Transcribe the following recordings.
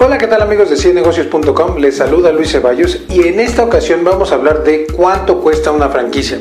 Hola, ¿qué tal amigos de ciennegocios.com? Les saluda Luis Ceballos y en esta ocasión vamos a hablar de cuánto cuesta una franquicia.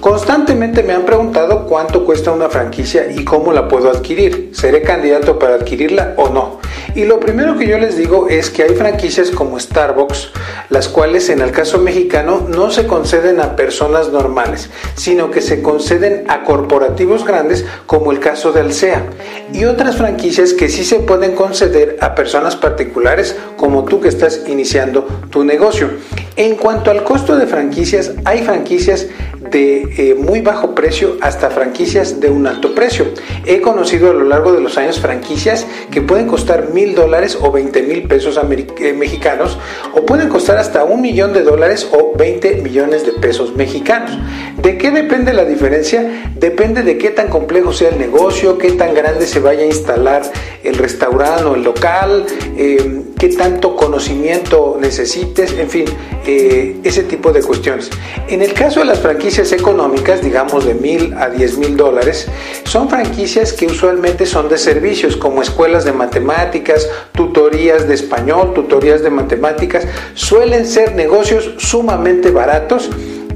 Constantemente me han preguntado cuánto cuesta una franquicia y cómo la puedo adquirir. ¿Seré candidato para adquirirla o no? Y lo primero que yo les digo es que hay franquicias como Starbucks, las cuales en el caso mexicano no se conceden a personas normales, sino que se conceden a corporativos grandes como el caso de Alsea. Y otras franquicias que sí se pueden conceder a personas particulares como tú que estás iniciando tu negocio. En cuanto al costo de franquicias, hay franquicias de eh, muy bajo precio hasta franquicias de un alto precio. He conocido a lo largo de los años franquicias que pueden costar mil dólares o 20 mil pesos eh, mexicanos o pueden costar hasta un millón de dólares o 20 millones de pesos mexicanos. ¿De qué depende la diferencia? Depende de qué tan complejo sea el negocio, qué tan grande se vaya a instalar el restaurante o el local, eh, qué tanto conocimiento necesites, en fin, ese tipo de cuestiones. En el caso de las franquicias, económicas, digamos de mil a diez mil dólares, son franquicias que usualmente son de servicios, como escuelas de matemáticas, tutorías de español, tutorías de matemáticas, suelen ser negocios sumamente baratos.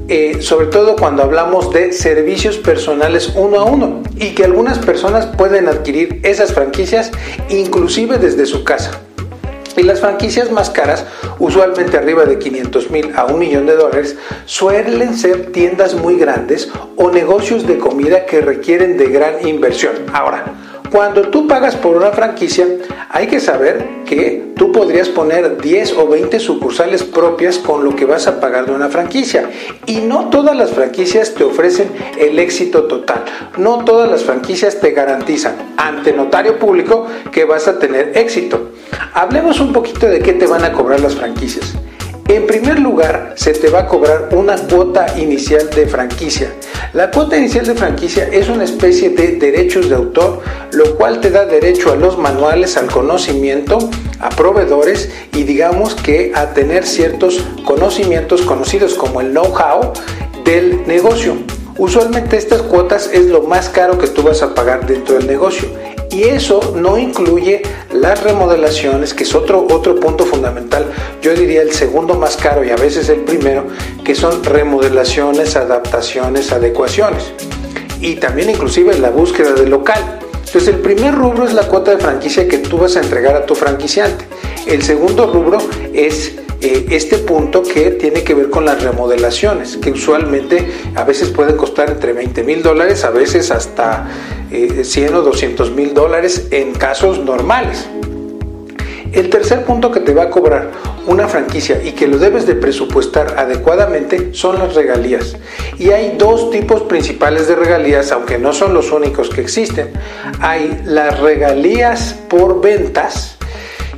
Eh, sobre todo cuando hablamos de servicios personales uno a uno y que algunas personas pueden adquirir esas franquicias inclusive desde su casa. Y las franquicias más caras, usualmente arriba de 500 mil a un millón de dólares, suelen ser tiendas muy grandes o negocios de comida que requieren de gran inversión. Ahora, cuando tú pagas por una franquicia, hay que saber que tú podrías poner 10 o 20 sucursales propias con lo que vas a pagar de una franquicia. Y no todas las franquicias te ofrecen el éxito total. No todas las franquicias te garantizan ante notario público que vas a tener éxito. Hablemos un poquito de qué te van a cobrar las franquicias. En primer lugar, se te va a cobrar una cuota inicial de franquicia. La cuota inicial de franquicia es una especie de derechos de autor, lo cual te da derecho a los manuales, al conocimiento, a proveedores y digamos que a tener ciertos conocimientos conocidos como el know-how del negocio. Usualmente estas cuotas es lo más caro que tú vas a pagar dentro del negocio. Y eso no incluye las remodelaciones, que es otro, otro punto fundamental, yo diría el segundo más caro y a veces el primero, que son remodelaciones, adaptaciones, adecuaciones. Y también inclusive la búsqueda del local. Entonces el primer rubro es la cuota de franquicia que tú vas a entregar a tu franquiciante. El segundo rubro es eh, este punto que tiene que ver con las remodelaciones, que usualmente a veces pueden costar entre 20 mil dólares, a veces hasta 100 eh, o 200 mil dólares en casos normales. El tercer punto que te va a cobrar una franquicia y que lo debes de presupuestar adecuadamente son las regalías. Y hay dos tipos principales de regalías, aunque no son los únicos que existen. Hay las regalías por ventas,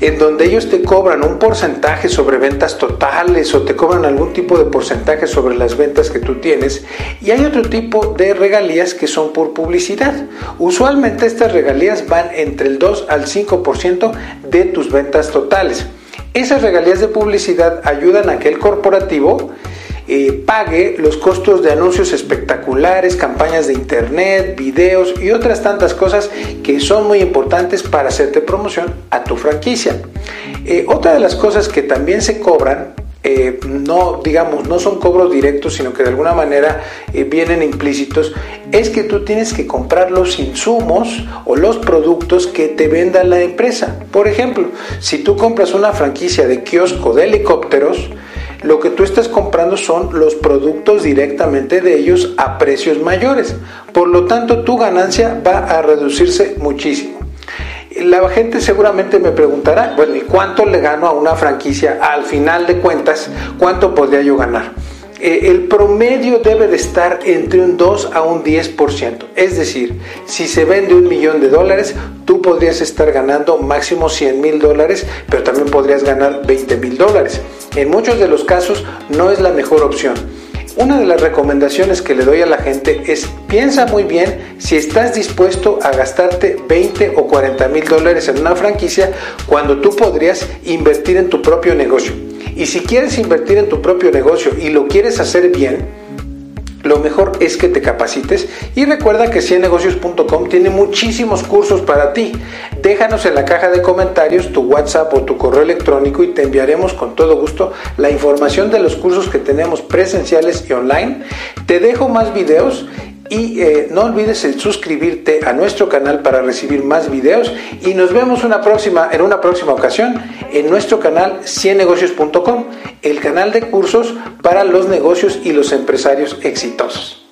en donde ellos te cobran un porcentaje sobre ventas totales o te cobran algún tipo de porcentaje sobre las ventas que tú tienes. Y hay otro tipo de regalías que son por publicidad. Usualmente estas regalías van entre el 2 al 5% de tus ventas totales. Esas regalías de publicidad ayudan a que el corporativo eh, pague los costos de anuncios espectaculares, campañas de internet, videos y otras tantas cosas que son muy importantes para hacerte promoción a tu franquicia. Eh, otra de las cosas que también se cobran eh, no, digamos, no son cobros directos, sino que de alguna manera vienen implícitos, es que tú tienes que comprar los insumos o los productos que te venda la empresa. Por ejemplo, si tú compras una franquicia de kiosco de helicópteros, lo que tú estás comprando son los productos directamente de ellos a precios mayores. Por lo tanto, tu ganancia va a reducirse muchísimo. La gente seguramente me preguntará, bueno, ¿y cuánto le gano a una franquicia? Al final de cuentas, ¿cuánto podría yo ganar? Eh, el promedio debe de estar entre un 2 a un 10%. Es decir, si se vende un millón de dólares, tú podrías estar ganando máximo 100 mil dólares, pero también podrías ganar 20 mil dólares. En muchos de los casos no es la mejor opción. Una de las recomendaciones que le doy a la gente es piensa muy bien si estás dispuesto a gastarte 20 o 40 mil dólares en una franquicia cuando tú podrías invertir en tu propio negocio. Y si quieres invertir en tu propio negocio y lo quieres hacer bien, lo mejor es que te capacites y recuerda que ciennegocios.com tiene muchísimos cursos para ti. Déjanos en la caja de comentarios tu WhatsApp o tu correo electrónico y te enviaremos con todo gusto la información de los cursos que tenemos presenciales y online. Te dejo más videos y eh, no olvides suscribirte a nuestro canal para recibir más videos y nos vemos una próxima, en una próxima ocasión en nuestro canal ciennegocios.com, el canal de cursos para los negocios y los empresarios exitosos.